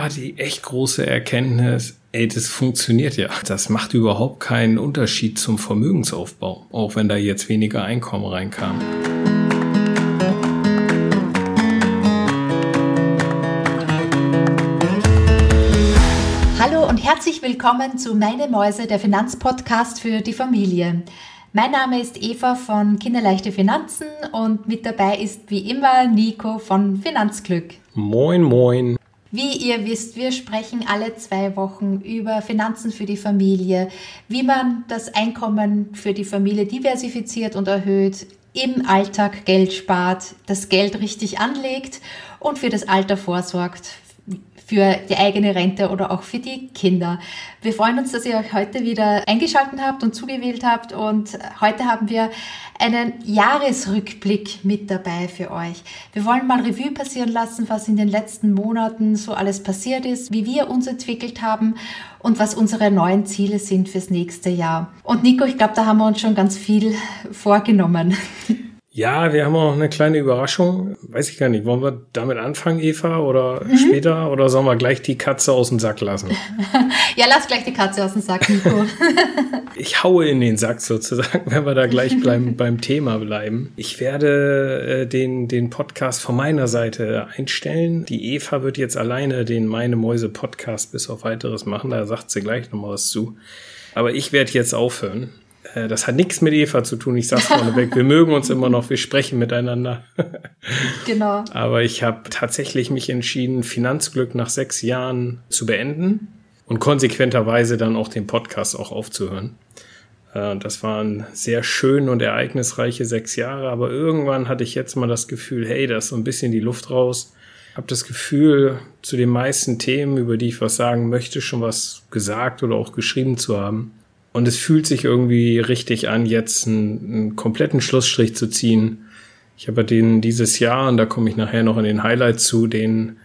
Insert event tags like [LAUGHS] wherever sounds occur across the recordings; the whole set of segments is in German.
war die echt große Erkenntnis, ey, das funktioniert ja. Das macht überhaupt keinen Unterschied zum Vermögensaufbau, auch wenn da jetzt weniger Einkommen reinkam. Hallo und herzlich willkommen zu Meine Mäuse, der Finanzpodcast für die Familie. Mein Name ist Eva von Kinderleichte Finanzen und mit dabei ist wie immer Nico von Finanzglück. Moin, moin. Wie ihr wisst, wir sprechen alle zwei Wochen über Finanzen für die Familie, wie man das Einkommen für die Familie diversifiziert und erhöht, im Alltag Geld spart, das Geld richtig anlegt und für das Alter vorsorgt, für die eigene Rente oder auch für die Kinder. Wir freuen uns, dass ihr euch heute wieder eingeschaltet habt und zugewählt habt und heute haben wir einen Jahresrückblick mit dabei für euch. Wir wollen mal Revue passieren lassen, was in den letzten Monaten so alles passiert ist, wie wir uns entwickelt haben und was unsere neuen Ziele sind fürs nächste Jahr. Und Nico, ich glaube, da haben wir uns schon ganz viel vorgenommen. [LAUGHS] Ja, wir haben auch eine kleine Überraschung. Weiß ich gar nicht. Wollen wir damit anfangen, Eva, oder mhm. später? Oder sollen wir gleich die Katze aus dem Sack lassen? [LAUGHS] ja, lass gleich die Katze aus dem Sack, Nico. [LAUGHS] [LAUGHS] ich haue in den Sack sozusagen, wenn wir da gleich beim, beim Thema bleiben. Ich werde äh, den, den Podcast von meiner Seite einstellen. Die Eva wird jetzt alleine den Meine Mäuse Podcast bis auf weiteres machen. Da sagt sie gleich noch mal was zu. Aber ich werde jetzt aufhören. Äh, das hat nichts mit Eva zu tun, ich sag's [LAUGHS] vorneweg. Wir mögen uns immer noch, wir sprechen miteinander. [LAUGHS] genau. Aber ich habe tatsächlich mich entschieden, Finanzglück nach sechs Jahren zu beenden und konsequenterweise dann auch den Podcast auch aufzuhören. Äh, das waren sehr schön und ereignisreiche sechs Jahre, aber irgendwann hatte ich jetzt mal das Gefühl, hey, da ist so ein bisschen die Luft raus. Habe das Gefühl, zu den meisten Themen, über die ich was sagen möchte, schon was gesagt oder auch geschrieben zu haben. Und es fühlt sich irgendwie richtig an, jetzt einen, einen kompletten Schlussstrich zu ziehen. Ich habe den dieses Jahr, und da komme ich nachher noch in den Highlights zu, den,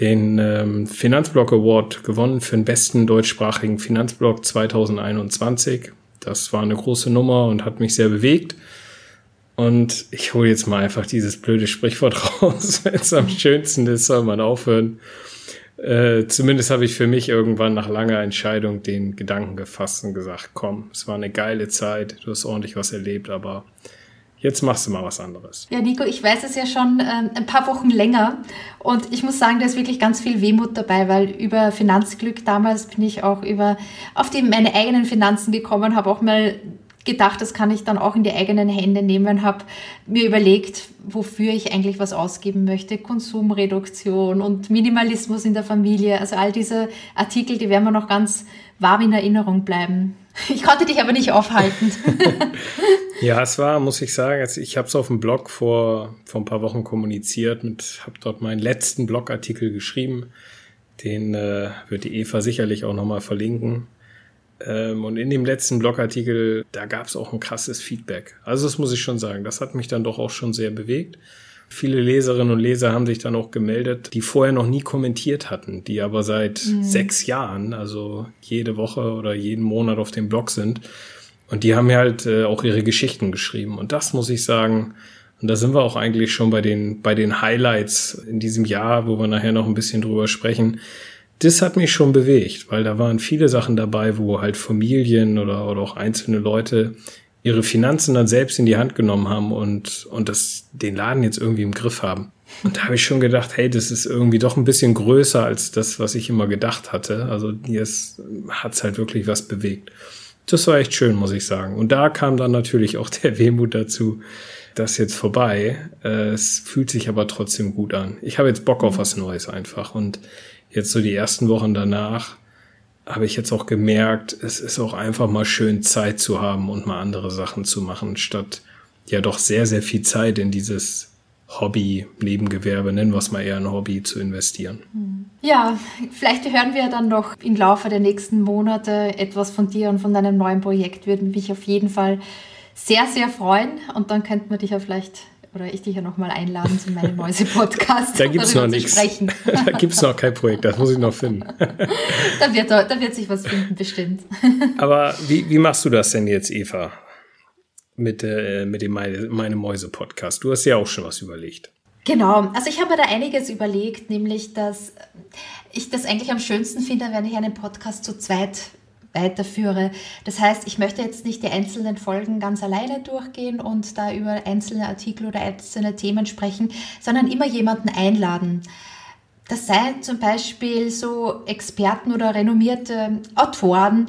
den ähm, Finanzblock Award gewonnen für den besten deutschsprachigen Finanzblock 2021. Das war eine große Nummer und hat mich sehr bewegt. Und ich hole jetzt mal einfach dieses blöde Sprichwort [LAUGHS] raus. Wenn es am schönsten ist, soll man aufhören. Äh, zumindest habe ich für mich irgendwann nach langer Entscheidung den Gedanken gefasst und gesagt, komm, es war eine geile Zeit, du hast ordentlich was erlebt, aber jetzt machst du mal was anderes. Ja, Nico, ich weiß es ja schon äh, ein paar Wochen länger und ich muss sagen, da ist wirklich ganz viel Wehmut dabei, weil über Finanzglück damals bin ich auch über auf die meine eigenen Finanzen gekommen, habe auch mal gedacht, das kann ich dann auch in die eigenen Hände nehmen, habe mir überlegt, wofür ich eigentlich was ausgeben möchte, Konsumreduktion und Minimalismus in der Familie, also all diese Artikel, die werden mir noch ganz warm in Erinnerung bleiben. Ich konnte dich aber nicht aufhalten. [LAUGHS] [LAUGHS] ja, es war, muss ich sagen, also ich habe es auf dem Blog vor, vor ein paar Wochen kommuniziert und habe dort meinen letzten Blogartikel geschrieben. Den äh, wird die Eva sicherlich auch nochmal verlinken. Ähm, und in dem letzten Blogartikel, da gab es auch ein krasses Feedback. Also das muss ich schon sagen, das hat mich dann doch auch schon sehr bewegt. Viele Leserinnen und Leser haben sich dann auch gemeldet, die vorher noch nie kommentiert hatten, die aber seit mhm. sechs Jahren, also jede Woche oder jeden Monat auf dem Blog sind. Und die haben mir halt äh, auch ihre Geschichten geschrieben. Und das muss ich sagen, und da sind wir auch eigentlich schon bei den, bei den Highlights in diesem Jahr, wo wir nachher noch ein bisschen drüber sprechen das hat mich schon bewegt, weil da waren viele Sachen dabei, wo halt Familien oder, oder auch einzelne Leute ihre Finanzen dann selbst in die Hand genommen haben und, und das, den Laden jetzt irgendwie im Griff haben. Und da habe ich schon gedacht, hey, das ist irgendwie doch ein bisschen größer als das, was ich immer gedacht hatte. Also jetzt hat's halt wirklich was bewegt. Das war echt schön, muss ich sagen. Und da kam dann natürlich auch der Wehmut dazu, das jetzt vorbei. Äh, es fühlt sich aber trotzdem gut an. Ich habe jetzt Bock auf was Neues einfach. Und jetzt so die ersten Wochen danach habe ich jetzt auch gemerkt, es ist auch einfach mal schön Zeit zu haben und mal andere Sachen zu machen, statt ja doch sehr, sehr viel Zeit in dieses Hobby, Nebengewerbe, nennen wir es mal eher ein Hobby, zu investieren. Ja, vielleicht hören wir dann noch im Laufe der nächsten Monate etwas von dir und von deinem neuen Projekt. Würde mich auf jeden Fall sehr, sehr freuen. Und dann könnten wir dich ja vielleicht oder ich dich ja nochmal einladen zu meinem [LAUGHS] Mäuse-Podcast. da gibt es noch nichts. [LAUGHS] da gibt es noch kein Projekt, das muss ich noch finden. [LAUGHS] da, wird, da wird sich was finden, bestimmt. Aber wie, wie machst du das denn jetzt, Eva? Mit, äh, mit dem Meine, Meine Mäuse-Podcast. Du hast ja auch schon was überlegt. Genau, also ich habe mir da einiges überlegt, nämlich dass ich das eigentlich am schönsten finde, wenn ich einen Podcast zu zweit weiterführe. Das heißt, ich möchte jetzt nicht die einzelnen Folgen ganz alleine durchgehen und da über einzelne Artikel oder einzelne Themen sprechen, sondern immer jemanden einladen. Das seien zum Beispiel so Experten oder renommierte Autoren,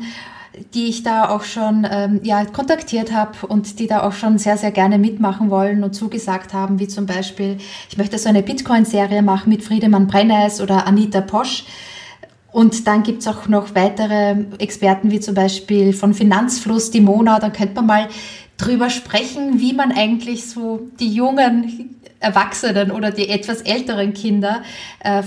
die ich da auch schon ähm, ja, kontaktiert habe und die da auch schon sehr, sehr gerne mitmachen wollen und zugesagt haben, wie zum Beispiel, ich möchte so eine Bitcoin-Serie machen mit Friedemann Brenneis oder Anita Posch. Und dann gibt's auch noch weitere Experten, wie zum Beispiel von Finanzfluss, die Mona. Da könnte man mal drüber sprechen, wie man eigentlich so die jungen Erwachsenen oder die etwas älteren Kinder äh,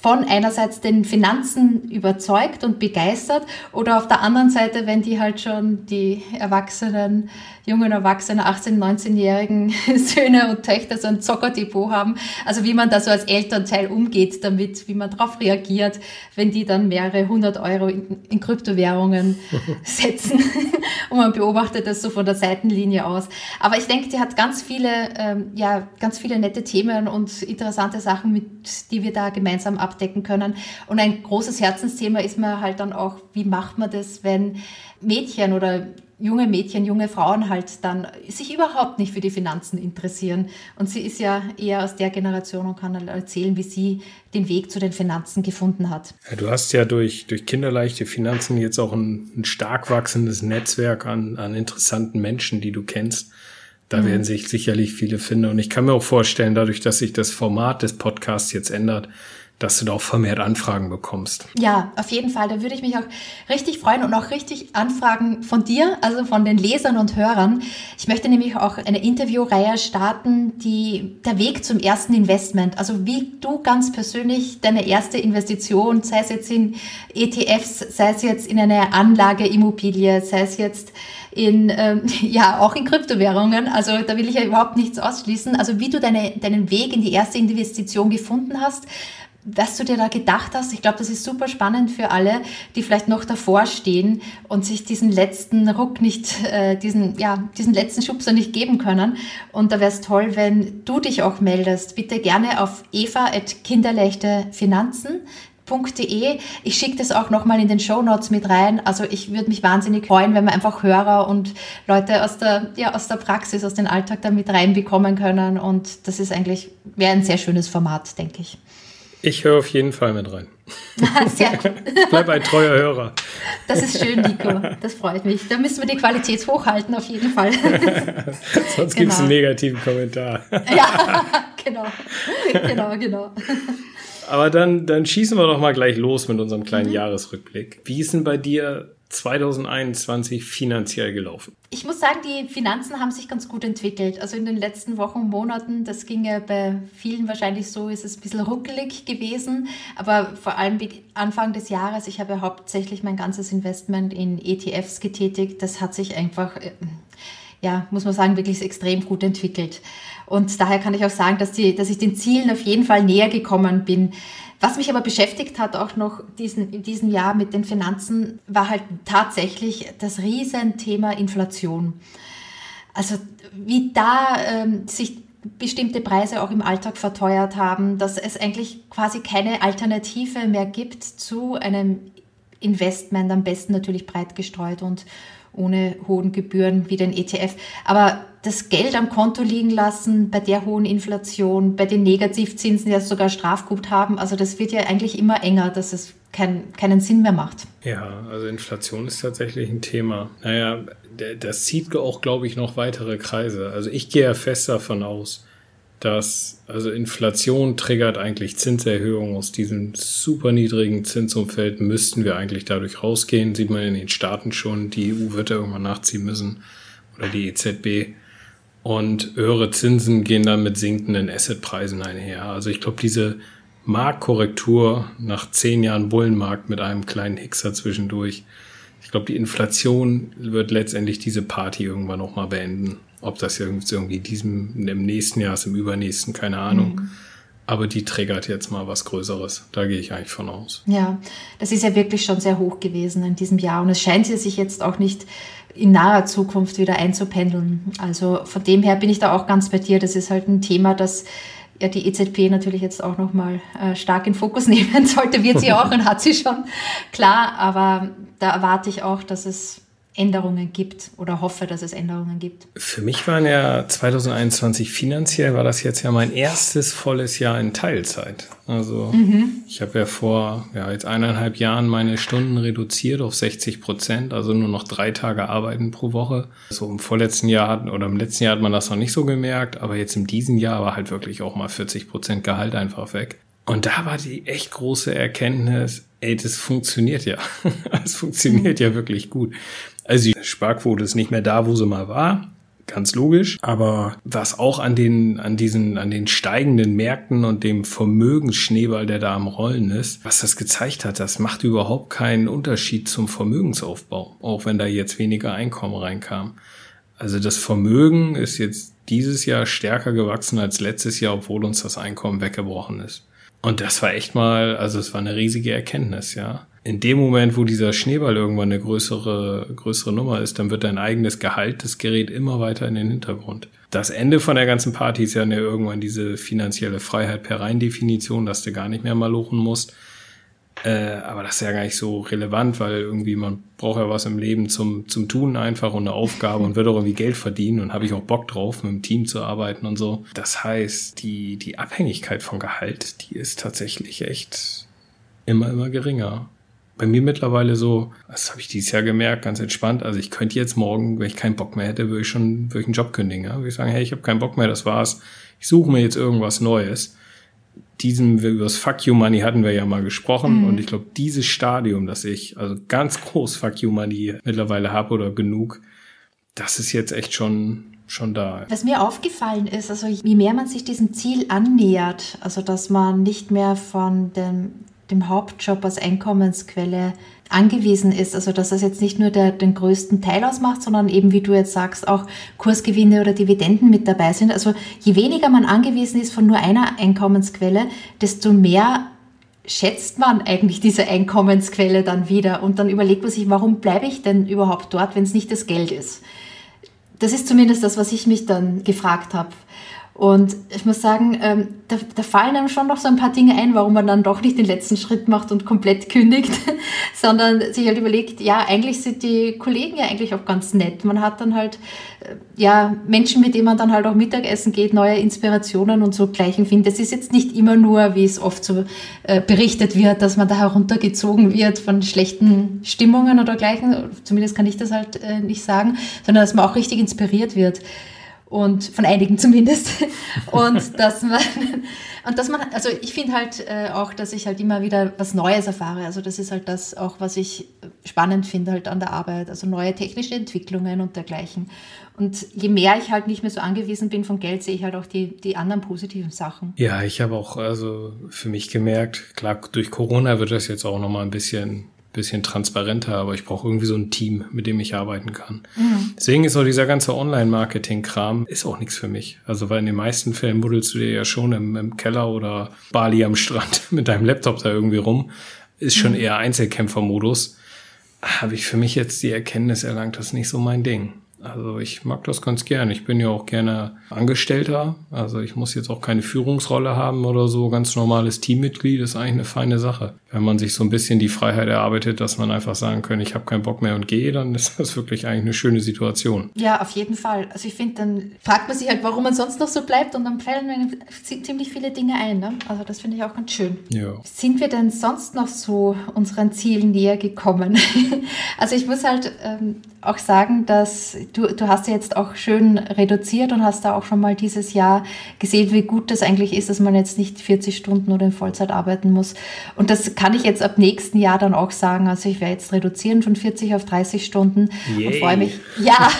von einerseits den Finanzen überzeugt und begeistert oder auf der anderen Seite, wenn die halt schon die Erwachsenen, jungen Erwachsenen, 18-, 19-jährigen [LAUGHS] Söhne und Töchter so ein Zockerdepot haben. Also wie man da so als Elternteil umgeht damit, wie man darauf reagiert, wenn die dann mehrere hundert Euro in, in Kryptowährungen [LAUGHS] setzen. [LAUGHS] und man beobachtet das so von der Seitenlinie aus. Aber ich denke, die hat ganz viele, ähm, ja, ganz viele nette Themen und interessante Sachen, mit, die wir da gemeinsam abdecken können. Und ein großes Herzensthema ist mir halt dann auch, wie macht man das, wenn Mädchen oder junge Mädchen, junge Frauen halt dann sich überhaupt nicht für die Finanzen interessieren. Und sie ist ja eher aus der Generation und kann erzählen, wie sie den Weg zu den Finanzen gefunden hat. Ja, du hast ja durch, durch kinderleichte Finanzen jetzt auch ein, ein stark wachsendes Netzwerk an, an interessanten Menschen, die du kennst. Da mhm. werden sich sicherlich viele finden. Und ich kann mir auch vorstellen, dadurch, dass sich das Format des Podcasts jetzt ändert, dass du da auch vermehrt Anfragen bekommst. Ja, auf jeden Fall. Da würde ich mich auch richtig freuen und auch richtig Anfragen von dir, also von den Lesern und Hörern. Ich möchte nämlich auch eine Interviewreihe starten, die der Weg zum ersten Investment, also wie du ganz persönlich deine erste Investition, sei es jetzt in ETFs, sei es jetzt in eine Anlage Immobilie, sei es jetzt in, ähm, [LAUGHS] ja, auch in Kryptowährungen. Also da will ich ja überhaupt nichts ausschließen. Also wie du deine, deinen Weg in die erste Investition gefunden hast, was du dir da gedacht hast. Ich glaube, das ist super spannend für alle, die vielleicht noch davor stehen und sich diesen letzten Ruck nicht, äh, diesen, ja, diesen letzten Schubser nicht geben können. Und da wäre es toll, wenn du dich auch meldest. Bitte gerne auf eva.kinderlechtefinanzen.de. Ich schicke das auch nochmal in den Show Notes mit rein. Also ich würde mich wahnsinnig freuen, wenn wir einfach Hörer und Leute aus der, ja, aus der Praxis, aus dem Alltag da mit reinbekommen können. Und das ist eigentlich, wäre ein sehr schönes Format, denke ich. Ich höre auf jeden Fall mit rein. [LAUGHS] Sehr gut. Bleib ein treuer Hörer. Das ist schön, Nico. Das freut mich. Da müssen wir die Qualität hochhalten, auf jeden Fall. [LAUGHS] Sonst genau. gibt es einen negativen Kommentar. ja, [LAUGHS] genau. Genau, genau. Aber dann, dann schießen wir doch mal gleich los mit unserem kleinen mhm. Jahresrückblick. Wie ist denn bei dir 2021 finanziell gelaufen? Ich muss sagen, die Finanzen haben sich ganz gut entwickelt. Also in den letzten Wochen und Monaten, das ging ja bei vielen wahrscheinlich so, ist es ein bisschen ruckelig gewesen. Aber vor allem Anfang des Jahres, ich habe hauptsächlich mein ganzes Investment in ETFs getätigt. Das hat sich einfach, äh, ja, muss man sagen, wirklich extrem gut entwickelt. Und daher kann ich auch sagen, dass, die, dass ich den Zielen auf jeden Fall näher gekommen bin. Was mich aber beschäftigt hat, auch noch diesen, in diesem Jahr mit den Finanzen, war halt tatsächlich das Riesenthema Inflation. Also wie da ähm, sich bestimmte Preise auch im Alltag verteuert haben, dass es eigentlich quasi keine Alternative mehr gibt zu einem Investment, am besten natürlich breit gestreut und ohne hohen Gebühren wie den ETF. Aber das Geld am Konto liegen lassen bei der hohen Inflation, bei den Negativzinsen, die das sogar Strafgut haben, also das wird ja eigentlich immer enger, dass es kein, keinen Sinn mehr macht. Ja, also Inflation ist tatsächlich ein Thema. Naja, das zieht auch, glaube ich, noch weitere Kreise. Also ich gehe ja fest davon aus, dass also Inflation triggert eigentlich Zinserhöhungen aus diesem super niedrigen Zinsumfeld müssten wir eigentlich dadurch rausgehen. Sieht man in den Staaten schon, die EU wird da irgendwann nachziehen müssen oder die EZB. Und höhere Zinsen gehen dann mit sinkenden Assetpreisen einher. Also ich glaube, diese Marktkorrektur nach zehn Jahren Bullenmarkt mit einem kleinen Hickser zwischendurch, ich glaube, die Inflation wird letztendlich diese Party irgendwann nochmal beenden. Ob das irgendwie diesem, im nächsten Jahr ist, im übernächsten, keine Ahnung. Mhm. Aber die triggert jetzt mal was Größeres. Da gehe ich eigentlich von aus. Ja, das ist ja wirklich schon sehr hoch gewesen in diesem Jahr. Und es scheint sich jetzt auch nicht in naher Zukunft wieder einzupendeln. Also von dem her bin ich da auch ganz bei dir. Das ist halt ein Thema, das ja die EZB natürlich jetzt auch nochmal äh, stark in Fokus [LAUGHS] nehmen sollte, wird sie auch und hat sie schon, klar, aber da erwarte ich auch, dass es Änderungen gibt oder hoffe, dass es Änderungen gibt. Für mich waren ja 2021 finanziell war das jetzt ja mein erstes volles Jahr in Teilzeit. Also mhm. ich habe ja vor ja, jetzt eineinhalb Jahren meine Stunden reduziert auf 60 Prozent, also nur noch drei Tage arbeiten pro Woche. So im vorletzten Jahr hat, oder im letzten Jahr hat man das noch nicht so gemerkt, aber jetzt in diesem Jahr war halt wirklich auch mal 40 Prozent Gehalt einfach weg. Und da war die echt große Erkenntnis, ey, das funktioniert ja. [LAUGHS] Es funktioniert ja wirklich gut. Also die Sparquote ist nicht mehr da, wo sie mal war. Ganz logisch. Aber was auch an den, an diesen, an den steigenden Märkten und dem Vermögensschneeball, der da am Rollen ist, was das gezeigt hat, das macht überhaupt keinen Unterschied zum Vermögensaufbau. Auch wenn da jetzt weniger Einkommen reinkam. Also das Vermögen ist jetzt dieses Jahr stärker gewachsen als letztes Jahr, obwohl uns das Einkommen weggebrochen ist. Und das war echt mal, also es war eine riesige Erkenntnis, ja. In dem Moment, wo dieser Schneeball irgendwann eine größere, größere Nummer ist, dann wird dein eigenes Gehalt, das gerät immer weiter in den Hintergrund. Das Ende von der ganzen Party ist ja irgendwann diese finanzielle Freiheit per Reindefinition, dass du gar nicht mehr mal lochen musst. Äh, aber das ist ja gar nicht so relevant, weil irgendwie man braucht ja was im Leben zum, zum Tun einfach und eine Aufgabe und wird auch irgendwie Geld verdienen und habe ich auch Bock drauf, mit dem Team zu arbeiten und so. Das heißt, die, die Abhängigkeit von Gehalt, die ist tatsächlich echt immer, immer geringer. Bei mir mittlerweile so, das habe ich dieses Jahr gemerkt, ganz entspannt. Also ich könnte jetzt morgen, wenn ich keinen Bock mehr hätte, würde ich schon würde ich einen Job kündigen. Ja? Würde ich sagen, hey, ich habe keinen Bock mehr, das war's. Ich suche mir jetzt irgendwas Neues diesem, über das Fuck You Money hatten wir ja mal gesprochen. Mhm. Und ich glaube, dieses Stadium, das ich, also ganz groß Fuck You Money mittlerweile habe oder genug, das ist jetzt echt schon, schon da. Was mir aufgefallen ist, also wie mehr man sich diesem Ziel annähert, also dass man nicht mehr von dem, dem Hauptjob als Einkommensquelle angewiesen ist. Also dass das jetzt nicht nur der, den größten Teil ausmacht, sondern eben, wie du jetzt sagst, auch Kursgewinne oder Dividenden mit dabei sind. Also je weniger man angewiesen ist von nur einer Einkommensquelle, desto mehr schätzt man eigentlich diese Einkommensquelle dann wieder und dann überlegt man sich, warum bleibe ich denn überhaupt dort, wenn es nicht das Geld ist. Das ist zumindest das, was ich mich dann gefragt habe. Und ich muss sagen, ähm, da, da fallen einem schon noch so ein paar Dinge ein, warum man dann doch nicht den letzten Schritt macht und komplett kündigt, [LAUGHS] sondern sich halt überlegt, ja, eigentlich sind die Kollegen ja eigentlich auch ganz nett. Man hat dann halt, äh, ja, Menschen, mit denen man dann halt auch Mittagessen geht, neue Inspirationen und so gleichen findet. Es ist jetzt nicht immer nur, wie es oft so äh, berichtet wird, dass man da heruntergezogen wird von schlechten Stimmungen oder gleichen. Zumindest kann ich das halt äh, nicht sagen, sondern dass man auch richtig inspiriert wird und von einigen zumindest. [LAUGHS] Und dass man, und dass man, also ich finde halt äh, auch, dass ich halt immer wieder was Neues erfahre. Also das ist halt das auch, was ich spannend finde halt an der Arbeit. Also neue technische Entwicklungen und dergleichen. Und je mehr ich halt nicht mehr so angewiesen bin von Geld, sehe ich halt auch die, die anderen positiven Sachen. Ja, ich habe auch also für mich gemerkt, klar, durch Corona wird das jetzt auch nochmal ein bisschen bisschen transparenter, aber ich brauche irgendwie so ein Team, mit dem ich arbeiten kann. Mhm. Deswegen ist auch dieser ganze Online-Marketing-Kram ist auch nichts für mich. Also weil in den meisten Fällen buddelst du dir ja schon im, im Keller oder Bali am Strand [LAUGHS] mit deinem Laptop da irgendwie rum. Ist schon mhm. eher Einzelkämpfermodus. Habe ich für mich jetzt die Erkenntnis erlangt, das ist nicht so mein Ding. Also ich mag das ganz gern. Ich bin ja auch gerne Angestellter. Also ich muss jetzt auch keine Führungsrolle haben oder so. Ganz normales Teammitglied ist eigentlich eine feine Sache. Wenn man sich so ein bisschen die Freiheit erarbeitet, dass man einfach sagen kann, ich habe keinen Bock mehr und gehe, dann ist das wirklich eigentlich eine schöne Situation. Ja, auf jeden Fall. Also ich finde, dann fragt man sich halt, warum man sonst noch so bleibt und dann fallen mir ziemlich viele Dinge ein. Ne? Also das finde ich auch ganz schön. Ja. Sind wir denn sonst noch so unseren Zielen näher gekommen? [LAUGHS] also ich muss halt ähm, auch sagen, dass du, du hast ja jetzt auch schön reduziert und hast da auch schon mal dieses Jahr gesehen, wie gut das eigentlich ist, dass man jetzt nicht 40 Stunden oder in Vollzeit arbeiten muss. Und das kann ich jetzt ab nächsten Jahr dann auch sagen. Also ich werde jetzt reduzieren von 40 auf 30 Stunden Yay. und freue mich. Ja,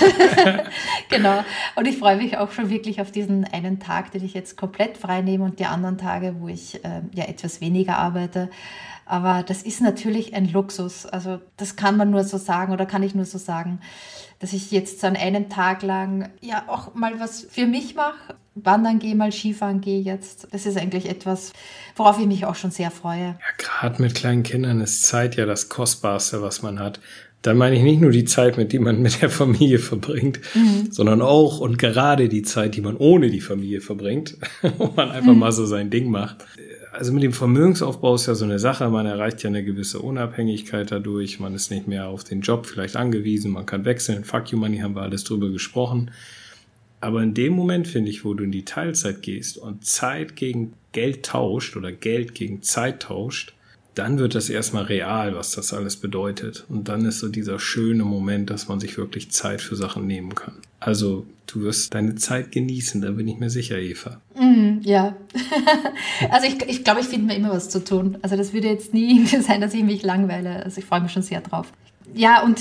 [LAUGHS] genau. Und ich freue mich auch schon wirklich auf diesen einen Tag, den ich jetzt komplett frei nehme und die anderen Tage, wo ich äh, ja etwas weniger arbeite. Aber das ist natürlich ein Luxus. Also das kann man nur so sagen oder kann ich nur so sagen, dass ich jetzt an einem Tag lang ja auch mal was für mich mache. Wandern gehe, mal Skifahren gehe jetzt. Das ist eigentlich etwas, worauf ich mich auch schon sehr freue. Ja, gerade mit kleinen Kindern ist Zeit ja das Kostbarste, was man hat. dann meine ich nicht nur die Zeit, mit die man mit der Familie verbringt, mhm. sondern auch und gerade die Zeit, die man ohne die Familie verbringt, [LAUGHS] wo man einfach mhm. mal so sein Ding macht. Also mit dem Vermögensaufbau ist ja so eine Sache, man erreicht ja eine gewisse Unabhängigkeit dadurch, man ist nicht mehr auf den Job vielleicht angewiesen, man kann wechseln, Fuck you Money haben wir alles drüber gesprochen. Aber in dem Moment, finde ich, wo du in die Teilzeit gehst und Zeit gegen Geld tauscht oder Geld gegen Zeit tauscht, dann wird das erstmal real, was das alles bedeutet. Und dann ist so dieser schöne Moment, dass man sich wirklich Zeit für Sachen nehmen kann. Also du wirst deine Zeit genießen, da bin ich mir sicher, Eva. Mm, ja. [LAUGHS] also ich glaube, ich, glaub, ich finde mir immer was zu tun. Also das würde jetzt nie [LAUGHS] sein, dass ich mich langweile. Also ich freue mich schon sehr drauf ja, und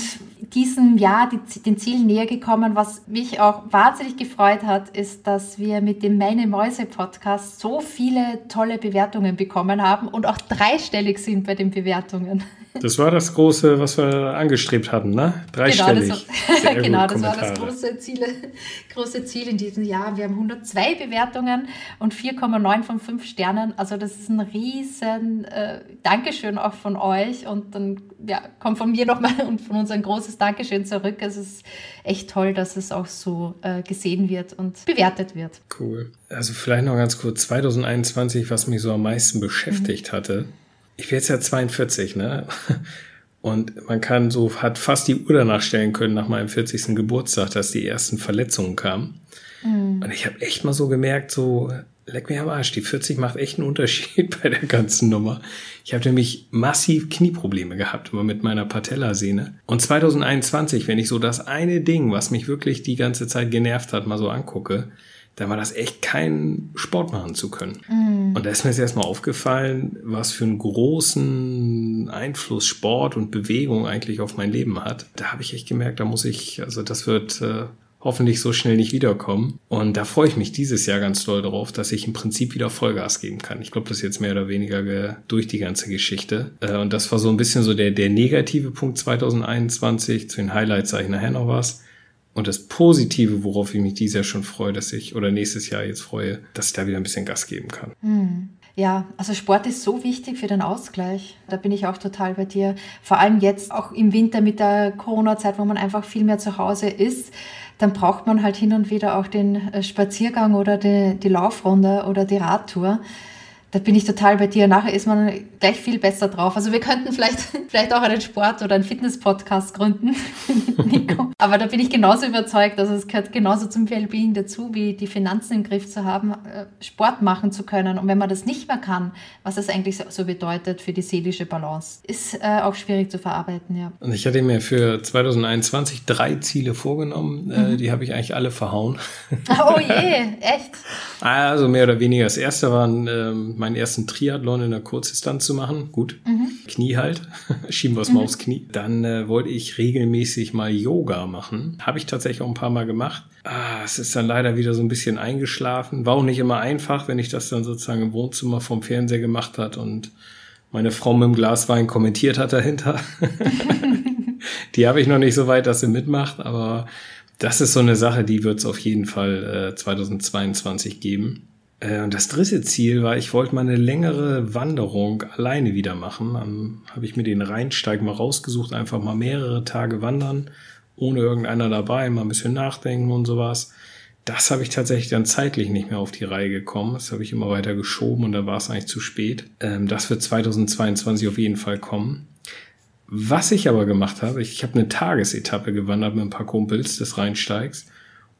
diesem Jahr die, den Zielen näher gekommen. Was mich auch wahnsinnig gefreut hat, ist, dass wir mit dem Meine Mäuse Podcast so viele tolle Bewertungen bekommen haben und auch dreistellig sind bei den Bewertungen. Das war das große, was wir angestrebt hatten, ne? Dreistellig. Genau, das war, [LAUGHS] genau, das, war das große, Ziel, [LAUGHS] große Ziel in diesem Jahr. Wir haben 102 Bewertungen und 4,9 von 5 Sternen. Also das ist ein riesen äh, Dankeschön auch von euch. Und dann ja, kommt von mir nochmal [LAUGHS] und von uns ein großes Dankeschön zurück. Es ist echt toll, dass es auch so äh, gesehen wird und bewertet wird. Cool. Also vielleicht noch ganz kurz, 2021, was mich so am meisten beschäftigt mhm. hatte, ich bin jetzt ja 42, ne? Und man kann so, hat fast die Uhr danach stellen können nach meinem 40. Geburtstag, dass die ersten Verletzungen kamen. Mhm. Und ich habe echt mal so gemerkt, so, leck mir am Arsch, die 40 macht echt einen Unterschied [LAUGHS] bei der ganzen Nummer. Ich habe nämlich massiv Knieprobleme gehabt, immer mit meiner Patellasehne. Und 2021, wenn ich so das eine Ding, was mich wirklich die ganze Zeit genervt hat, mal so angucke, da war das echt kein Sport machen zu können. Mm. Und da ist mir jetzt erstmal aufgefallen, was für einen großen Einfluss Sport und Bewegung eigentlich auf mein Leben hat. Da habe ich echt gemerkt, da muss ich, also das wird äh, hoffentlich so schnell nicht wiederkommen. Und da freue ich mich dieses Jahr ganz doll darauf, dass ich im Prinzip wieder Vollgas geben kann. Ich glaube, das ist jetzt mehr oder weniger durch die ganze Geschichte. Äh, und das war so ein bisschen so der, der negative Punkt 2021. Zu den Highlights sage ich nachher noch was. Und das Positive, worauf ich mich dieses Jahr schon freue, dass ich, oder nächstes Jahr jetzt freue, dass ich da wieder ein bisschen Gas geben kann. Hm. Ja, also Sport ist so wichtig für den Ausgleich. Da bin ich auch total bei dir. Vor allem jetzt auch im Winter mit der Corona-Zeit, wo man einfach viel mehr zu Hause ist, dann braucht man halt hin und wieder auch den äh, Spaziergang oder die, die Laufrunde oder die Radtour da bin ich total bei dir. Nachher ist man gleich viel besser drauf. Also wir könnten vielleicht, [LAUGHS] vielleicht auch einen Sport- oder einen Fitness-Podcast gründen, [LAUGHS] Nico. Aber da bin ich genauso überzeugt, dass es gehört genauso zum Wellbeing dazu, wie die Finanzen im Griff zu haben, äh, Sport machen zu können. Und wenn man das nicht mehr kann, was das eigentlich so bedeutet für die seelische Balance, ist äh, auch schwierig zu verarbeiten, ja. Und ich hatte mir für 2021 drei Ziele vorgenommen. Äh, mhm. die habe ich eigentlich alle verhauen. Oh [LAUGHS] je, echt? also mehr oder weniger. Das erste waren ähm, meinen ersten Triathlon in der Kurzdistanz zu machen. Gut, mhm. Knie halt, [LAUGHS] schieben wir es mal mhm. aufs Knie. Dann äh, wollte ich regelmäßig mal Yoga machen. Habe ich tatsächlich auch ein paar Mal gemacht. Ah, es ist dann leider wieder so ein bisschen eingeschlafen. War auch nicht immer einfach, wenn ich das dann sozusagen im Wohnzimmer vom Fernseher gemacht hat und meine Frau mit dem Glas Wein kommentiert hat dahinter. [LAUGHS] die habe ich noch nicht so weit, dass sie mitmacht, aber das ist so eine Sache, die wird es auf jeden Fall äh, 2022 geben. Äh, und das dritte Ziel war, ich wollte mal eine längere Wanderung alleine wieder machen. Dann habe ich mir den Rheinsteig mal rausgesucht, einfach mal mehrere Tage wandern, ohne irgendeiner dabei, mal ein bisschen nachdenken und sowas. Das habe ich tatsächlich dann zeitlich nicht mehr auf die Reihe gekommen. Das habe ich immer weiter geschoben und da war es eigentlich zu spät. Ähm, das wird 2022 auf jeden Fall kommen. Was ich aber gemacht habe, ich, habe eine Tagesetappe gewandert mit ein paar Kumpels des Rheinsteigs.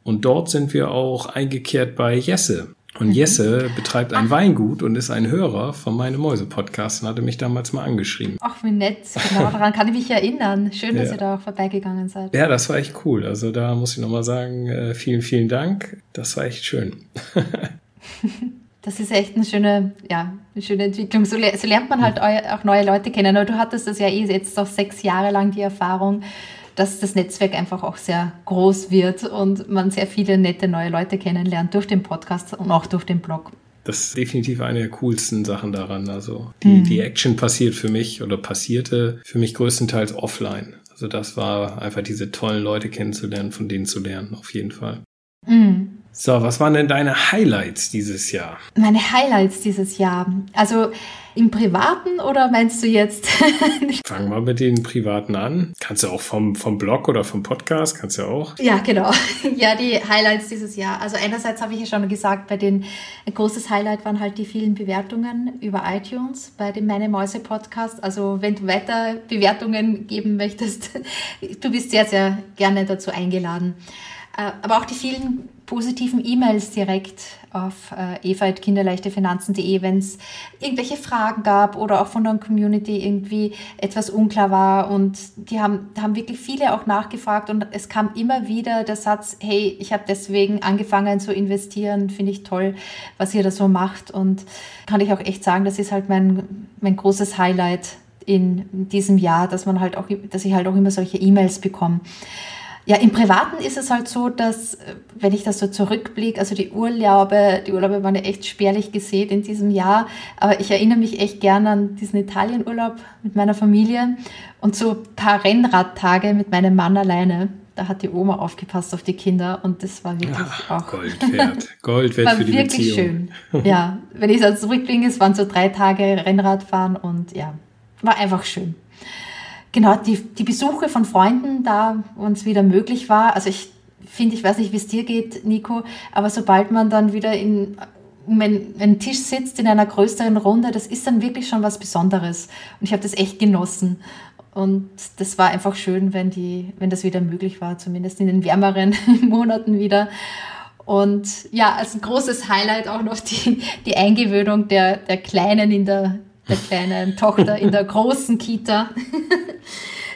Und dort sind wir auch eingekehrt bei Jesse. Und mhm. Jesse betreibt ein Ach. Weingut und ist ein Hörer von meinem Mäuse-Podcast und hatte mich damals mal angeschrieben. Ach, wie nett. Genau, daran kann ich mich erinnern. Schön, dass ihr da auch vorbeigegangen seid. Ja, das war echt cool. Also da muss ich nochmal sagen, äh, vielen, vielen Dank. Das war echt schön. [LAUGHS] das ist echt eine schöne, ja, eine schöne Entwicklung. So, so lernt man halt auch neue Leute kennen. Aber du hattest das ja eh jetzt auch sechs Jahre lang die Erfahrung dass das Netzwerk einfach auch sehr groß wird und man sehr viele nette neue Leute kennenlernt durch den Podcast und auch durch den Blog. Das ist definitiv eine der coolsten Sachen daran. Also die, mhm. die Action passiert für mich oder passierte für mich größtenteils offline. Also das war einfach diese tollen Leute kennenzulernen, von denen zu lernen, auf jeden Fall. Mhm. So, was waren denn deine Highlights dieses Jahr? Meine Highlights dieses Jahr. Also im Privaten oder meinst du jetzt? [LAUGHS] Fangen wir mit den Privaten an. Kannst du auch vom, vom Blog oder vom Podcast, kannst du auch? Ja, genau. [LAUGHS] Ja, die Highlights dieses Jahr. Also einerseits habe ich ja schon gesagt, bei den, ein großes Highlight waren halt die vielen Bewertungen über iTunes bei dem Meine Mäuse Podcast. Also wenn du weiter Bewertungen geben möchtest, [LAUGHS] du bist sehr, sehr gerne dazu eingeladen. Äh, aber auch die vielen positiven E-Mails direkt auf äh, eva.kinderleichtefinanzen.de, wenn es irgendwelche Fragen gab oder auch von der Community irgendwie etwas unklar war. Und die haben, haben wirklich viele auch nachgefragt und es kam immer wieder der Satz, hey, ich habe deswegen angefangen zu investieren, finde ich toll, was ihr da so macht. Und kann ich auch echt sagen, das ist halt mein, mein großes Highlight in diesem Jahr, dass man halt auch, dass ich halt auch immer solche E-Mails bekomme. Ja, im Privaten ist es halt so, dass, äh, wenn ich das so zurückblicke, also die Urlaube, die Urlaube waren ja echt spärlich gesät in diesem Jahr, aber ich erinnere mich echt gerne an diesen Italienurlaub mit meiner Familie und so ein paar Rennradtage mit meinem Mann alleine. Da hat die Oma aufgepasst auf die Kinder und das war wirklich Ach, auch Gold wert. [LAUGHS] Gold wert für die wirklich Beziehung. schön. Ja, wenn ich so zurückblicke, es waren so drei Tage Rennradfahren und ja, war einfach schön. Genau, die, die Besuche von Freunden, da uns wieder möglich war. Also ich finde, ich weiß nicht, wie es dir geht, Nico, aber sobald man dann wieder in, um einen, Tisch sitzt in einer größeren Runde, das ist dann wirklich schon was Besonderes. Und ich habe das echt genossen. Und das war einfach schön, wenn, die, wenn das wieder möglich war, zumindest in den wärmeren [LAUGHS] Monaten wieder. Und ja, als großes Highlight auch noch die, die Eingewöhnung der, der Kleinen in der, der kleinen Tochter in der großen Kita. [LAUGHS]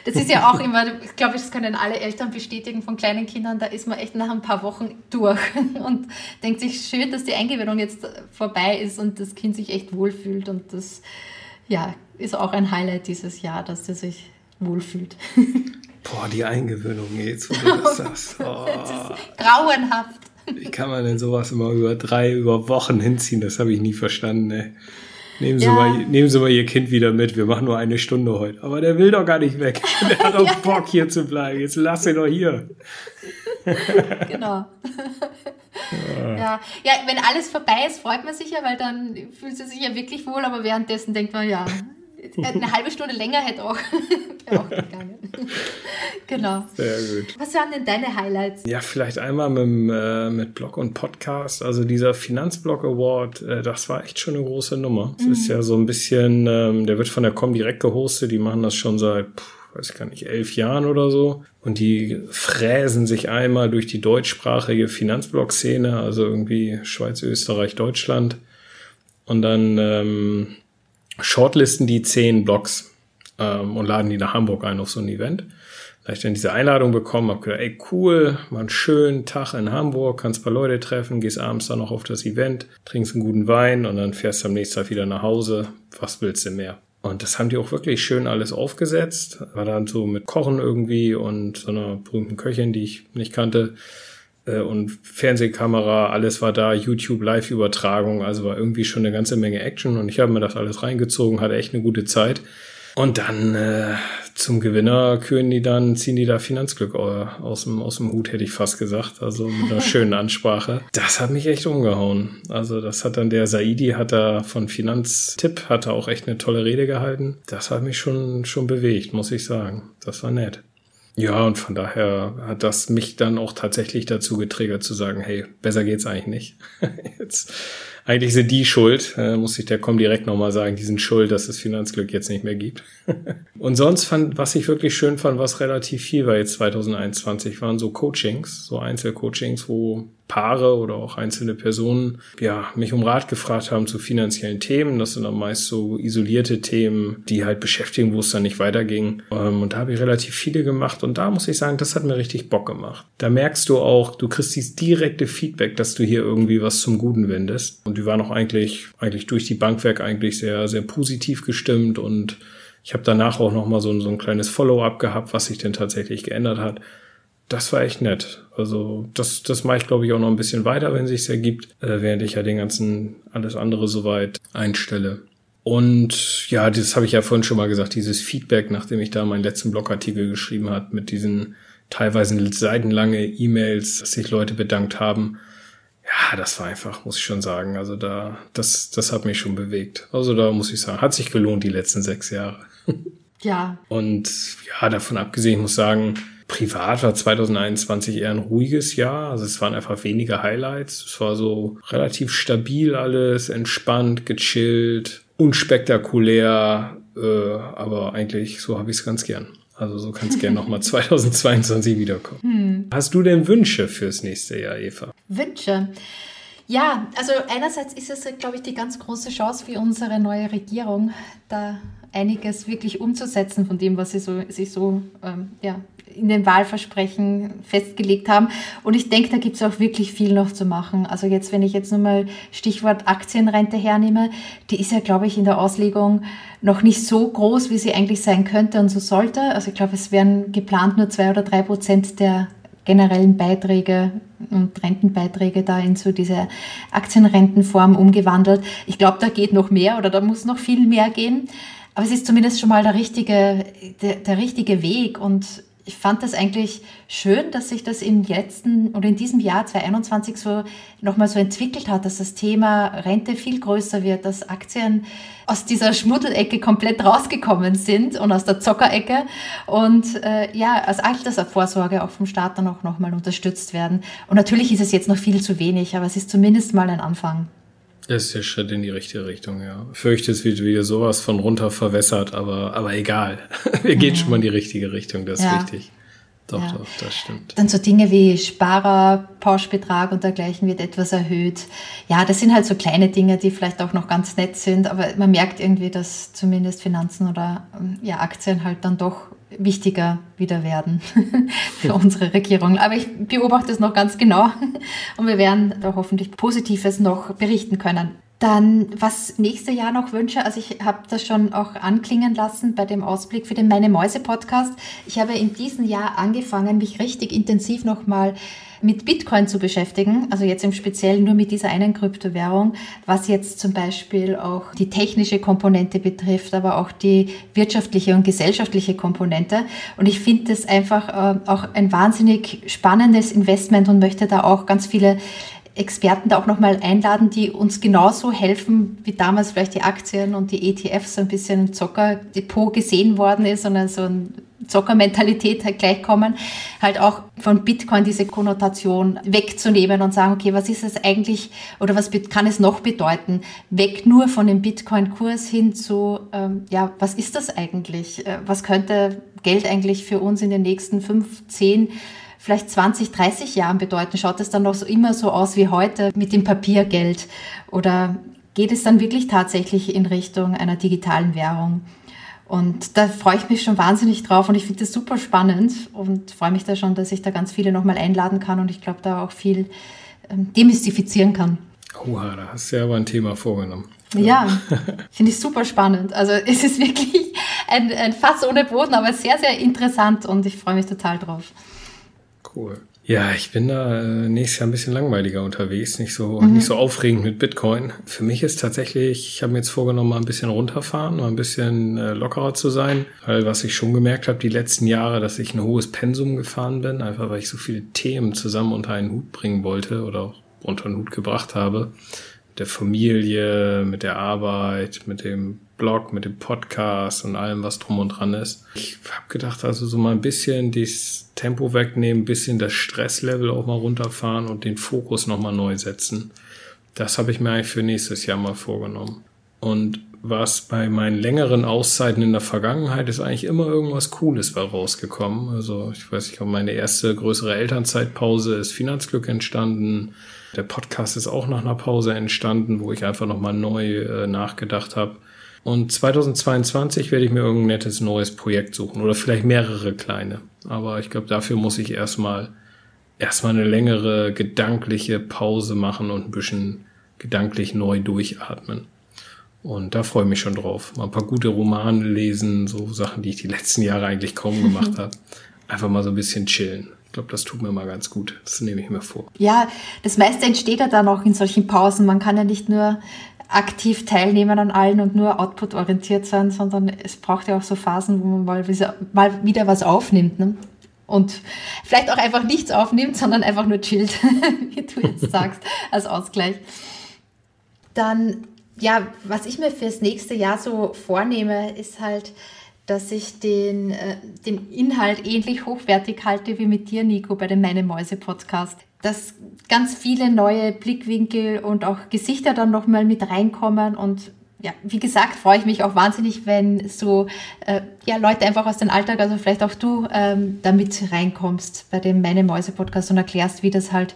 Das ist ja auch immer, ich glaube, das können alle Eltern bestätigen von kleinen Kindern, da ist man echt nach ein paar Wochen durch [LAUGHS] und denkt sich, schön, dass die Eingewöhnung jetzt vorbei ist und das Kind sich echt wohlfühlt und das ja, ist auch ein Highlight dieses Jahr, dass es sich wohlfühlt. [LAUGHS] Boah, die Eingewöhnung, jetzt wo du das sagst. Oh. Das ist grauenhaft. Wie kann man denn sowas immer über drei, über Wochen hinziehen? Das habe ich nie verstanden. Ey. Nehmen Sie, ja. mal, nehmen Sie mal Ihr Kind wieder mit, wir machen nur eine Stunde heute. Aber der will doch gar nicht weg. [LAUGHS] Der hat [LAUGHS] doch ja. Bock hier zu bleiben. Jetzt lass ihn doch hier. [LAUGHS] genau. ja. ja, wenn alles vorbei ist, freut man sich ja, weil dann fühlt sie sich ja wirklich wohl, aber währenddessen denkt man, ja, eine halbe Stunde länger hätte auch, [LAUGHS] auch gegangen. genau. Sehr gut. Was waren denn deine Highlights? Ja, vielleicht einmal mit, äh, mit Blog und Podcast. Also dieser Finanzblog Award, äh, das war echt schon eine große Nummer. Das mhm. ist ja so ein bisschen, ähm, der wird von der Com direkt gehostet. Die machen das schon seit, pff, weiß ich gar nicht, elf Jahren oder so. Und die fräsen sich einmal durch die deutschsprachige Finanzblog-Szene, also irgendwie Schweiz, Österreich, Deutschland. Und dann ähm, shortlisten die zehn Blogs ähm, und laden die nach Hamburg ein auf so ein Event. Da ich dann diese Einladung bekommen, habe gedacht, ey cool, mal einen schönen Tag in Hamburg, kannst ein paar Leute treffen, gehst abends dann noch auf das Event, trinkst einen guten Wein und dann fährst du am nächsten Tag wieder nach Hause. Was willst du mehr? Und das haben die auch wirklich schön alles aufgesetzt. War dann so mit Kochen irgendwie und so einer berühmten Köchin, die ich nicht kannte und Fernsehkamera, alles war da, YouTube Live-Übertragung, also war irgendwie schon eine ganze Menge Action und ich habe mir das alles reingezogen, hatte echt eine gute Zeit. Und dann äh, zum Gewinner küren die dann, ziehen die da Finanzglück aus dem, aus dem Hut, hätte ich fast gesagt. Also mit einer [LAUGHS] schönen Ansprache. Das hat mich echt umgehauen. Also das hat dann der Saidi, hat da von Finanztipp, hat er auch echt eine tolle Rede gehalten. Das hat mich schon, schon bewegt, muss ich sagen. Das war nett. Ja, und von daher hat das mich dann auch tatsächlich dazu getriggert zu sagen, hey, besser geht's eigentlich nicht. [LAUGHS] Jetzt eigentlich sind die schuld, äh, muss ich der Com direkt nochmal sagen, die sind schuld, dass es Finanzglück jetzt nicht mehr gibt. [LAUGHS] und sonst fand, was ich wirklich schön fand, was relativ viel war jetzt 2021, waren so Coachings, so Einzelcoachings, wo Paare oder auch einzelne Personen ja mich um Rat gefragt haben zu finanziellen Themen. Das sind dann meist so isolierte Themen, die halt beschäftigen, wo es dann nicht weiterging. Ähm, und da habe ich relativ viele gemacht und da muss ich sagen, das hat mir richtig Bock gemacht. Da merkst du auch, du kriegst dieses direkte Feedback, dass du hier irgendwie was zum Guten wendest. Und die waren auch eigentlich, eigentlich durch die Bank weg eigentlich sehr, sehr positiv gestimmt und ich habe danach auch noch mal so, so ein kleines Follow-up gehabt, was sich denn tatsächlich geändert hat. Das war echt nett. Also das, das mache ich, glaube ich, auch noch ein bisschen weiter, wenn sich's ergibt, äh, während ich ja den ganzen alles andere soweit einstelle. Und ja, das habe ich ja vorhin schon mal gesagt, dieses Feedback, nachdem ich da meinen letzten Blogartikel geschrieben hat, mit diesen teilweise seitenlange E-Mails, dass sich Leute bedankt haben ja, das war einfach, muss ich schon sagen. Also da, das, das hat mich schon bewegt. Also da muss ich sagen, hat sich gelohnt die letzten sechs Jahre. [LAUGHS] Ja. Und ja, davon abgesehen, ich muss sagen, privat war 2021 eher ein ruhiges Jahr. Also es waren einfach weniger Highlights. Es war so relativ stabil alles, entspannt, gechillt, unspektakulär, äh, aber eigentlich so habe ich es ganz gern. Also so kann es gerne nochmal 2022 [LAUGHS] wiederkommen. Hm. Hast du denn Wünsche fürs nächste Jahr, Eva? Wünsche? Ja, also einerseits ist es, glaube ich, die ganz große Chance für unsere neue Regierung, da einiges wirklich umzusetzen von dem, was sie so, sich so ähm, ja, in den Wahlversprechen festgelegt haben. Und ich denke, da gibt es auch wirklich viel noch zu machen. Also jetzt, wenn ich jetzt nur mal Stichwort Aktienrente hernehme, die ist ja, glaube ich, in der Auslegung noch nicht so groß, wie sie eigentlich sein könnte und so sollte. Also ich glaube, es werden geplant nur zwei oder drei Prozent der generellen Beiträge und Rentenbeiträge da in so diese Aktienrentenform umgewandelt. Ich glaube, da geht noch mehr oder da muss noch viel mehr gehen. Aber es ist zumindest schon mal der richtige, der, der richtige Weg und ich fand das eigentlich schön, dass sich das im letzten oder in diesem Jahr 2021 so nochmal so entwickelt hat, dass das Thema Rente viel größer wird, dass Aktien aus dieser Schmuddelecke komplett rausgekommen sind und aus der Zockerecke und äh, ja, als Altersvorsorge auch vom Staat dann auch nochmal unterstützt werden. Und natürlich ist es jetzt noch viel zu wenig, aber es ist zumindest mal ein Anfang. Das ist der Schritt in die richtige Richtung, ja. Fürchte, es wird wieder sowas von runter verwässert, aber, aber egal. [LAUGHS] Wir gehen ja. schon mal in die richtige Richtung, das ist ja. wichtig. Doch, ja. doch, das stimmt. Dann so Dinge wie Sparer, Pauschbetrag und dergleichen wird etwas erhöht. Ja, das sind halt so kleine Dinge, die vielleicht auch noch ganz nett sind, aber man merkt irgendwie, dass zumindest Finanzen oder ja, Aktien halt dann doch wichtiger wieder werden [LAUGHS] für unsere Regierung. Aber ich beobachte es noch ganz genau [LAUGHS] und wir werden da hoffentlich Positives noch berichten können. Dann, was nächste Jahr noch wünsche, also ich habe das schon auch anklingen lassen bei dem Ausblick für den Meine Mäuse Podcast. Ich habe in diesem Jahr angefangen, mich richtig intensiv nochmal mit Bitcoin zu beschäftigen, also jetzt im Speziellen nur mit dieser einen Kryptowährung, was jetzt zum Beispiel auch die technische Komponente betrifft, aber auch die wirtschaftliche und gesellschaftliche Komponente. Und ich finde das einfach äh, auch ein wahnsinnig spannendes Investment und möchte da auch ganz viele Experten da auch nochmal einladen, die uns genauso helfen, wie damals vielleicht die Aktien und die ETFs so ein bisschen im Zockerdepot gesehen worden ist, sondern so ein Zockermentalität halt gleich halt auch von Bitcoin diese Konnotation wegzunehmen und sagen, okay, was ist es eigentlich oder was kann es noch bedeuten? Weg nur von dem Bitcoin-Kurs hin zu, ähm, ja, was ist das eigentlich? Äh, was könnte Geld eigentlich für uns in den nächsten fünf, zehn vielleicht 20, 30 Jahren bedeuten? Schaut es dann noch so immer so aus wie heute mit dem Papiergeld? Oder geht es dann wirklich tatsächlich in Richtung einer digitalen Währung? Und da freue ich mich schon wahnsinnig drauf und ich finde das super spannend und freue mich da schon, dass ich da ganz viele nochmal einladen kann und ich glaube, da auch viel ähm, demystifizieren kann. Oha, da hast du ja aber ein Thema vorgenommen. Ja, [LAUGHS] [LAUGHS] finde ich super spannend. Also es ist wirklich ein, ein Fass ohne Boden, aber sehr, sehr interessant und ich freue mich total drauf. Cool. Ja, ich bin da äh, nächstes Jahr ein bisschen langweiliger unterwegs, nicht so mhm. nicht so aufregend mit Bitcoin. Für mich ist tatsächlich, ich habe mir jetzt vorgenommen, mal ein bisschen runterfahren, mal ein bisschen äh, lockerer zu sein, weil was ich schon gemerkt habe die letzten Jahre, dass ich ein hohes Pensum gefahren bin, einfach weil ich so viele Themen zusammen unter einen Hut bringen wollte oder auch unter den Hut gebracht habe der Familie, mit der Arbeit, mit dem Blog, mit dem Podcast und allem, was drum und dran ist. Ich habe gedacht, also so mal ein bisschen das Tempo wegnehmen, ein bisschen das Stresslevel auch mal runterfahren und den Fokus nochmal neu setzen. Das habe ich mir eigentlich für nächstes Jahr mal vorgenommen. Und was bei meinen längeren Auszeiten in der Vergangenheit ist eigentlich immer irgendwas Cooles bei rausgekommen. Also ich weiß nicht, meine erste größere Elternzeitpause ist Finanzglück entstanden. Der Podcast ist auch nach einer Pause entstanden, wo ich einfach nochmal neu äh, nachgedacht habe. Und 2022 werde ich mir irgendein nettes neues Projekt suchen oder vielleicht mehrere kleine. Aber ich glaube, dafür muss ich erstmal erstmal eine längere gedankliche Pause machen und ein bisschen gedanklich neu durchatmen. Und da freue ich mich schon drauf. Mal ein paar gute Romane lesen, so Sachen, die ich die letzten Jahre eigentlich kaum gemacht habe. [LAUGHS] Einfach mal so ein bisschen chillen. Ich glaube, das tut mir mal ganz gut. Das nehme ich mir vor. Ja, das meiste entsteht ja dann auch in solchen Pausen. Man kann ja nicht nur aktiv teilnehmen an allen und nur output-orientiert sein, sondern es braucht ja auch so Phasen, wo man mal, mal wieder was aufnimmt. Ne? und vielleicht auch einfach nichts aufnimmt, sondern einfach nur chillt, [LAUGHS] wie du jetzt sagst, als Ausgleich. Dann, ja, was ich mir fürs nächste Jahr so vornehme, ist halt, dass ich den, äh, den Inhalt ähnlich hochwertig halte wie mit dir, Nico, bei dem Meine Mäuse Podcast. Dass ganz viele neue Blickwinkel und auch Gesichter dann nochmal mit reinkommen und ja, wie gesagt, freue ich mich auch wahnsinnig, wenn so äh, ja, Leute einfach aus dem Alltag, also vielleicht auch du, ähm, da mit reinkommst bei dem Meine Mäuse Podcast und erklärst, wie das halt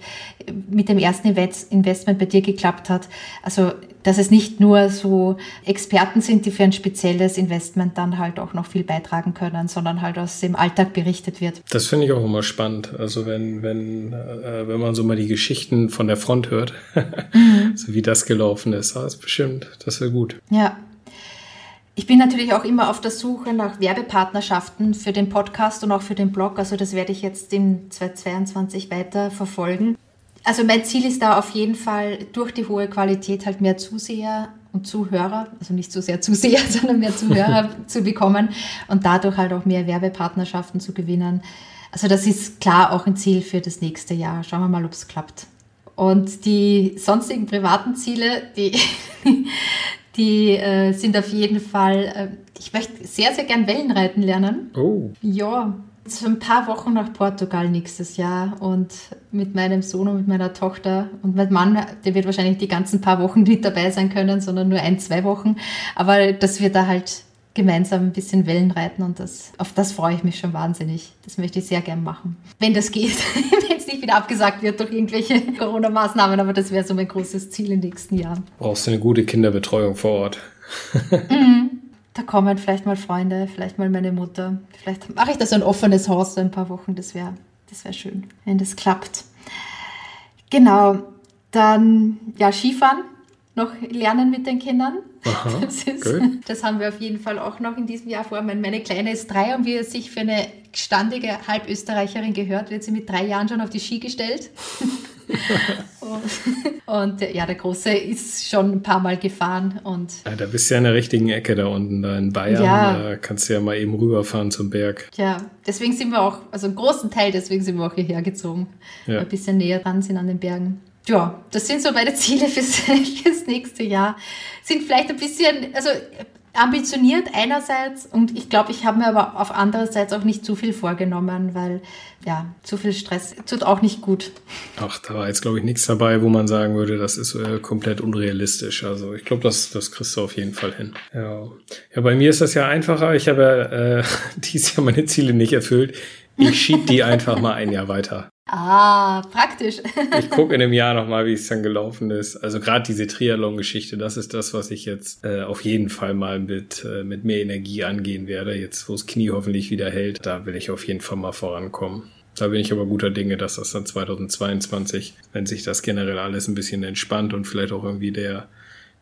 mit dem ersten Investment bei dir geklappt hat. Also dass es nicht nur so Experten sind, die für ein spezielles Investment dann halt auch noch viel beitragen können, sondern halt aus dem Alltag berichtet wird. Das finde ich auch immer spannend. Also wenn, wenn, äh, wenn man so mal die Geschichten von der Front hört, [LAUGHS] mhm. so wie das gelaufen ist, das ist bestimmt, das wäre gut. Ja. Ich bin natürlich auch immer auf der Suche nach Werbepartnerschaften für den Podcast und auch für den Blog. Also das werde ich jetzt im 2022 weiter verfolgen. Also mein Ziel ist da auf jeden Fall durch die hohe Qualität halt mehr Zuseher und Zuhörer, also nicht so sehr Zuseher, [LAUGHS] sondern mehr Zuhörer [LAUGHS] zu bekommen und dadurch halt auch mehr Werbepartnerschaften zu gewinnen. Also das ist klar auch ein Ziel für das nächste Jahr. Schauen wir mal, ob es klappt. Und die sonstigen privaten Ziele, die, [LAUGHS] die äh, sind auf jeden Fall, äh, ich möchte sehr, sehr gern Wellenreiten lernen. Oh. Ja, so ein paar Wochen nach Portugal nächstes Jahr und mit meinem Sohn und mit meiner Tochter und mein Mann, der wird wahrscheinlich die ganzen paar Wochen nicht dabei sein können, sondern nur ein, zwei Wochen. Aber dass wir da halt gemeinsam ein bisschen Wellen reiten und das, auf das freue ich mich schon wahnsinnig. Das möchte ich sehr gern machen. Wenn das geht, [LAUGHS] wenn es nicht wieder abgesagt wird durch irgendwelche [LAUGHS] Corona-Maßnahmen, aber das wäre so mein großes Ziel in den nächsten Jahren. Brauchst du eine gute Kinderbetreuung vor Ort? [LAUGHS] mhm da kommen vielleicht mal Freunde, vielleicht mal meine Mutter. Vielleicht mache ich da so ein offenes Haus so ein paar Wochen. Das wäre das wär schön, wenn das klappt. Genau. Dann, ja, Skifahren noch lernen mit den Kindern. Aha, [LAUGHS] das, ist, das haben wir auf jeden Fall auch noch in diesem Jahr vor. Meine Kleine ist drei und wie es sich für eine gestandige Halbösterreicherin gehört, wird sie mit drei Jahren schon auf die Ski gestellt. [LAUGHS] [LAUGHS] und, ja, der Große ist schon ein paar Mal gefahren. Und ja, da bist du ja in der richtigen Ecke da unten, da in Bayern. Ja. Da kannst du ja mal eben rüberfahren zum Berg. Ja, deswegen sind wir auch, also einen großen Teil deswegen sind wir auch hierher gezogen. Ja. Ein bisschen näher dran sind an den Bergen ja, das sind so meine Ziele [LAUGHS] fürs, fürs nächste Jahr. Sind vielleicht ein bisschen, also ambitioniert einerseits und ich glaube, ich habe mir aber auf andererseits auch nicht zu viel vorgenommen, weil ja, zu viel Stress tut auch nicht gut. Ach, da war jetzt glaube ich nichts dabei, wo man sagen würde, das ist äh, komplett unrealistisch. Also ich glaube, das, das kriegst du auf jeden Fall hin. Ja. ja, bei mir ist das ja einfacher. Ich habe ja äh, [LAUGHS] dieses Jahr meine Ziele nicht erfüllt. Ich schieb die einfach mal ein Jahr weiter. Ah, praktisch. ich gucke in dem Jahr nochmal, wie es dann gelaufen ist. Also gerade diese Triathlon-Geschichte, das ist das, was ich jetzt äh, auf jeden Fall mal mit, äh, mit mehr Energie angehen werde. Jetzt, wo das Knie hoffentlich wieder hält, da will ich auf jeden Fall mal vorankommen. Da bin ich aber guter Dinge, dass das dann 2022, wenn sich das generell alles ein bisschen entspannt und vielleicht auch irgendwie der,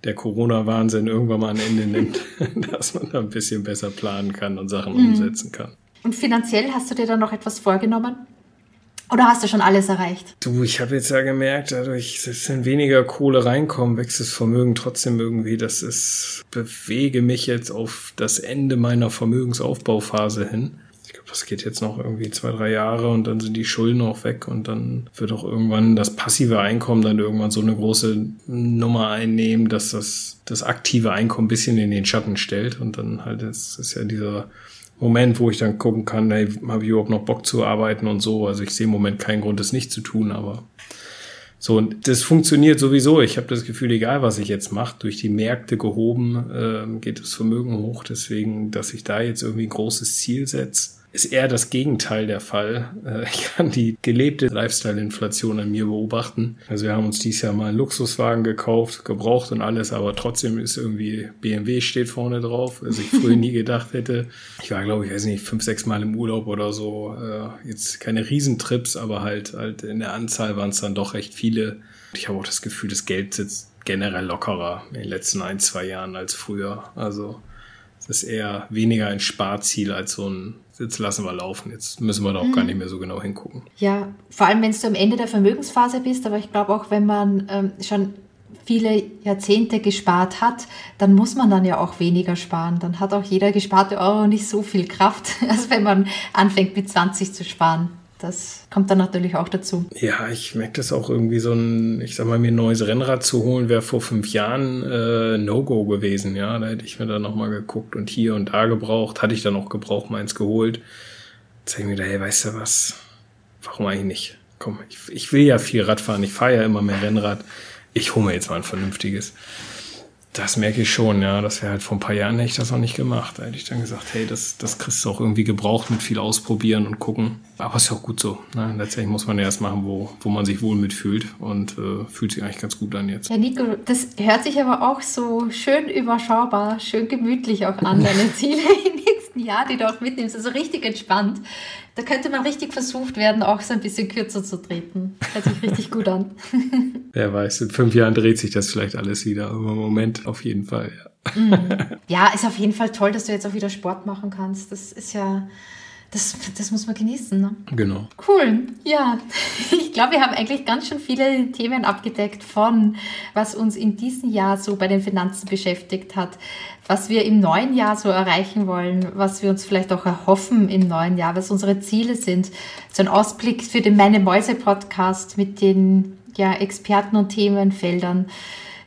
der Corona-Wahnsinn irgendwann mal ein Ende nimmt, [LAUGHS] dass man da ein bisschen besser planen kann und Sachen mhm. umsetzen kann. Und finanziell hast du dir da noch etwas vorgenommen? Oder hast du schon alles erreicht? Du, ich habe jetzt ja gemerkt, dadurch, dass wenn weniger Kohle reinkommt, wächst das Vermögen trotzdem irgendwie. Das ist, bewege mich jetzt auf das Ende meiner Vermögensaufbauphase hin. Ich glaube, das geht jetzt noch irgendwie zwei, drei Jahre und dann sind die Schulden auch weg und dann wird auch irgendwann das passive Einkommen dann irgendwann so eine große Nummer einnehmen, dass das, das aktive Einkommen ein bisschen in den Schatten stellt und dann halt, das ist ja dieser Moment, wo ich dann gucken kann, hey, habe ich überhaupt noch Bock zu arbeiten und so. Also ich sehe im Moment keinen Grund, das nicht zu tun, aber so, und das funktioniert sowieso. Ich habe das Gefühl, egal was ich jetzt mache, durch die Märkte gehoben, äh, geht das Vermögen hoch. Deswegen, dass ich da jetzt irgendwie ein großes Ziel setze, ist eher das Gegenteil der Fall. Äh, ich kann die gelebte Lifestyle-Inflation an mir beobachten. Also wir haben uns dieses Jahr mal einen Luxuswagen gekauft, gebraucht und alles, aber trotzdem ist irgendwie BMW steht vorne drauf, was ich früher nie [LAUGHS] gedacht hätte. Ich war, glaube ich, weiß nicht, fünf, sechs Mal im Urlaub oder so. Äh, jetzt keine Riesentrips, aber halt, halt in der Anzahl waren es dann doch recht viele. Ich habe auch das Gefühl, das Geld sitzt generell lockerer in den letzten ein, zwei Jahren als früher. Also es ist eher weniger ein Sparziel als so ein jetzt lassen wir laufen, jetzt müssen wir da auch mhm. gar nicht mehr so genau hingucken. Ja, vor allem wenn du am Ende der Vermögensphase bist, aber ich glaube auch, wenn man ähm, schon viele Jahrzehnte gespart hat, dann muss man dann ja auch weniger sparen. Dann hat auch jeder gesparte Euro nicht so viel Kraft, [LAUGHS] als wenn man anfängt mit 20 zu sparen. Das kommt dann natürlich auch dazu. Ja, ich merke das auch irgendwie so ein, ich sag mal, mir ein neues Rennrad zu holen, wäre vor fünf Jahren äh, No-Go gewesen. Ja, da hätte ich mir dann nochmal geguckt und hier und da gebraucht. Hatte ich dann auch gebraucht, meins geholt. Jetzt denke ich mir da, hey, weißt du was? Warum eigentlich nicht? Komm, ich, ich will ja viel Rad fahren. Ich fahre ja immer mehr Rennrad. Ich hole mir jetzt mal ein vernünftiges. Das merke ich schon, ja. Das wäre halt vor ein paar Jahren hätte ich das noch nicht gemacht. Da hätte ich dann gesagt, hey, das, das kriegst du auch irgendwie gebraucht mit viel ausprobieren und gucken. Aber ist ja auch gut so. Ne? Letztendlich muss man ja erst machen, wo, wo man sich wohl mitfühlt und äh, fühlt sich eigentlich ganz gut an jetzt. Ja, Nico, das hört sich aber auch so schön überschaubar, schön gemütlich auch an, deine Ziele [LAUGHS] im nächsten Jahr, die du auch mitnimmst. Also richtig entspannt. Da könnte man richtig versucht werden, auch so ein bisschen kürzer zu treten. Hört sich richtig gut an. [LAUGHS] Wer weiß, in fünf Jahren dreht sich das vielleicht alles wieder. Aber im Moment auf jeden Fall, ja. Mhm. Ja, ist auf jeden Fall toll, dass du jetzt auch wieder Sport machen kannst. Das ist ja, das, das muss man genießen. Ne? Genau. Cool. Ja, [LAUGHS] ich glaube, wir haben eigentlich ganz schön viele Themen abgedeckt von, was uns in diesem Jahr so bei den Finanzen beschäftigt hat, was wir im neuen Jahr so erreichen wollen, was wir uns vielleicht auch erhoffen im neuen Jahr, was unsere Ziele sind. So ein Ausblick für den Meine Mäuse Podcast mit den ja, Experten und Themenfeldern,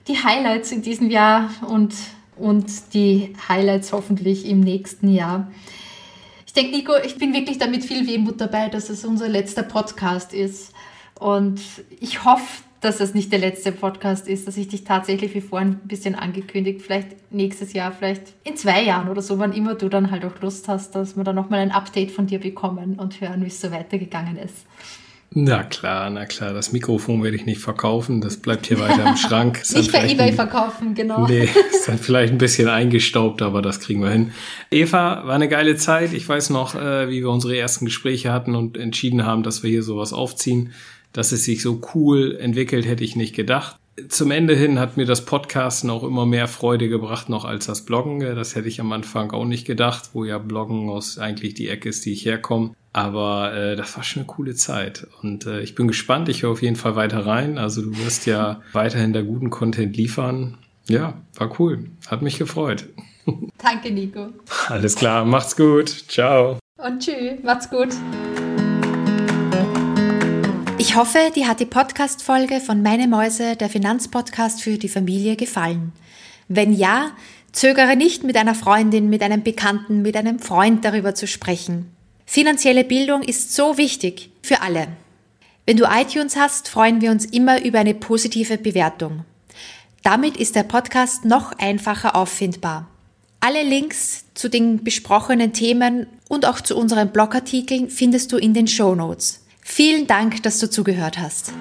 die Highlights in diesem Jahr und, und die Highlights hoffentlich im nächsten Jahr denke, Nico, ich bin wirklich damit viel Wehmut dabei, dass es unser letzter Podcast ist. Und ich hoffe, dass es nicht der letzte Podcast ist, dass ich dich tatsächlich wie vorhin ein bisschen angekündigt, vielleicht nächstes Jahr, vielleicht in zwei Jahren oder so, wann immer du dann halt auch Lust hast, dass wir dann nochmal ein Update von dir bekommen und hören, wie es so weitergegangen ist. Na klar, na klar. Das Mikrofon werde ich nicht verkaufen. Das bleibt hier weiter im Schrank. [LAUGHS] nicht bei eBay verkaufen, genau. Nee, [LAUGHS] ist dann vielleicht ein bisschen eingestaubt, aber das kriegen wir hin. Eva, war eine geile Zeit. Ich weiß noch, äh, wie wir unsere ersten Gespräche hatten und entschieden haben, dass wir hier sowas aufziehen. Dass es sich so cool entwickelt, hätte ich nicht gedacht. Zum Ende hin hat mir das Podcasten auch immer mehr Freude gebracht, noch als das Bloggen. Das hätte ich am Anfang auch nicht gedacht, wo ja Bloggen aus eigentlich die Ecke ist, die ich herkomme. Aber äh, das war schon eine coole Zeit. Und äh, ich bin gespannt. Ich höre auf jeden Fall weiter rein. Also du wirst ja [LAUGHS] weiterhin da guten Content liefern. Ja, war cool. Hat mich gefreut. [LAUGHS] Danke, Nico. Alles klar. Macht's gut. Ciao. Und tschüss. Macht's gut. Ich hoffe, dir hat die Podcast-Folge von Meine Mäuse, der Finanzpodcast für die Familie, gefallen. Wenn ja, zögere nicht, mit einer Freundin, mit einem Bekannten, mit einem Freund darüber zu sprechen. Finanzielle Bildung ist so wichtig für alle. Wenn du iTunes hast, freuen wir uns immer über eine positive Bewertung. Damit ist der Podcast noch einfacher auffindbar. Alle Links zu den besprochenen Themen und auch zu unseren Blogartikeln findest du in den Show Notes. Vielen Dank, dass du zugehört hast.